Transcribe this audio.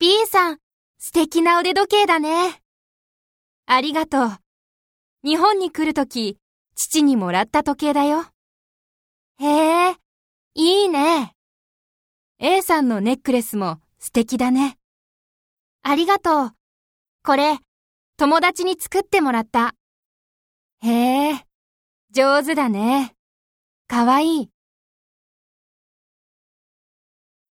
B さん、素敵な腕時計だね。ありがとう。日本に来るとき、父にもらった時計だよ。へえ、いいね。A さんのネックレスも素敵だね。ありがとう。これ、友達に作ってもらった。へえ、上手だね。かわいい。